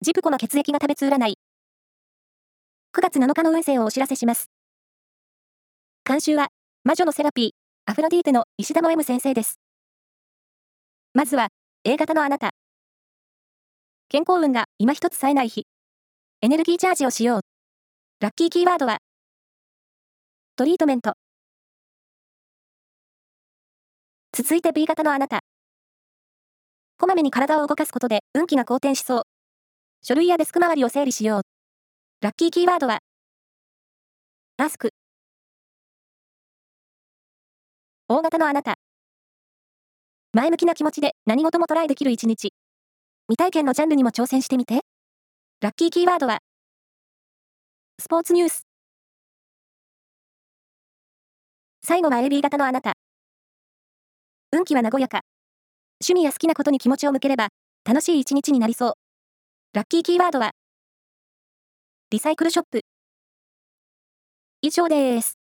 ジプコの血液が食べつ占い。9月7日の運勢をお知らせします。監修は、魔女のセラピー、アフロディーテの石田も M 先生です。まずは、A 型のあなた。健康運が今一つ冴えない日。エネルギーチャージをしよう。ラッキーキーワードは、トリートメント。続いて B 型のあなた。こまめに体を動かすことで運気が好転しそう。書類やデスク周りを整理しよう。ラッキーキーワードは、アスク。大型のあなた。前向きな気持ちで何事もトライできる一日。未体験のジャンルにも挑戦してみて。ラッキーキーワードは、スポーツニュース。最後は AB 型のあなた。運気は和やか。趣味や好きなことに気持ちを向ければ、楽しい一日になりそう。ラッキーキーワードは、リサイクルショップ。以上です。